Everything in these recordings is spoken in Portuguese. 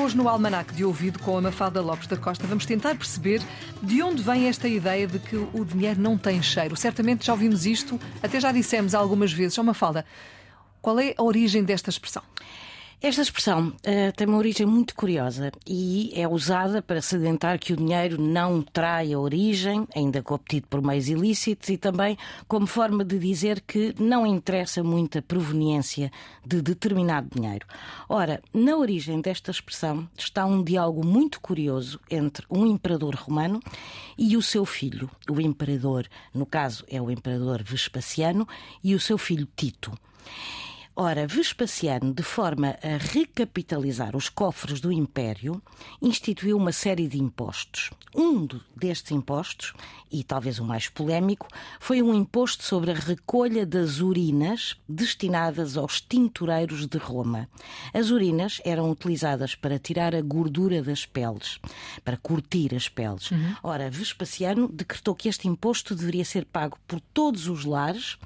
hoje no Almanac de Ouvido com a Mafalda Lopes da Costa. Vamos tentar perceber de onde vem esta ideia de que o dinheiro não tem cheiro. Certamente já ouvimos isto, até já dissemos algumas vezes. Ó Mafalda, qual é a origem desta expressão? Esta expressão uh, tem uma origem muito curiosa e é usada para salientar que o dinheiro não trai a origem, ainda que obtido por meios ilícitos, e também como forma de dizer que não interessa muito a proveniência de determinado dinheiro. Ora, na origem desta expressão está um diálogo muito curioso entre um imperador romano e o seu filho. O imperador, no caso, é o imperador Vespasiano, e o seu filho Tito. Ora, Vespasiano, de forma a recapitalizar os cofres do Império, instituiu uma série de impostos. Um destes impostos, e talvez o mais polémico, foi um imposto sobre a recolha das urinas destinadas aos tintureiros de Roma. As urinas eram utilizadas para tirar a gordura das peles, para curtir as peles. Uhum. Ora, Vespasiano decretou que este imposto deveria ser pago por todos os lares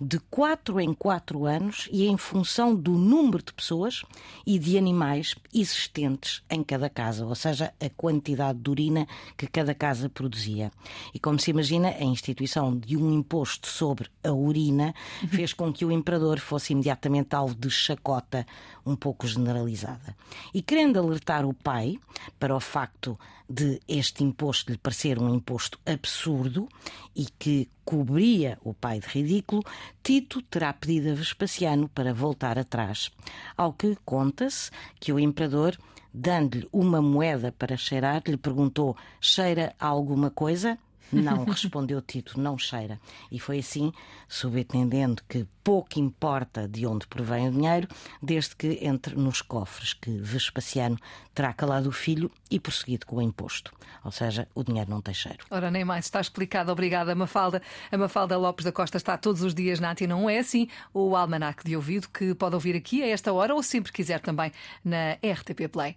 de quatro em quatro anos e em função do número de pessoas e de animais existentes em cada casa, ou seja, a quantidade de urina que cada casa produzia. E como se imagina, a instituição de um imposto sobre a urina fez com que o imperador fosse imediatamente alvo de chacota um pouco generalizada. E querendo alertar o pai para o facto de este imposto lhe parecer um imposto absurdo e que cobria o pai de ridículo, Tito terá pedido a Vespasiano para voltar atrás. Ao que conta-se que o imperador, dando-lhe uma moeda para cheirar, lhe perguntou: cheira alguma coisa? Não, respondeu Tito, não cheira. E foi assim, subentendendo que pouco importa de onde provém o dinheiro, desde que entre nos cofres, que Vespasiano terá calado o filho e prosseguido com o imposto. Ou seja, o dinheiro não tem cheiro. Ora, nem mais, está explicado. Obrigada, Mafalda. A Mafalda Lopes da Costa está todos os dias na Antena, não é assim? O Almanac de Ouvido, que pode ouvir aqui a esta hora ou sempre quiser também na RTP Play.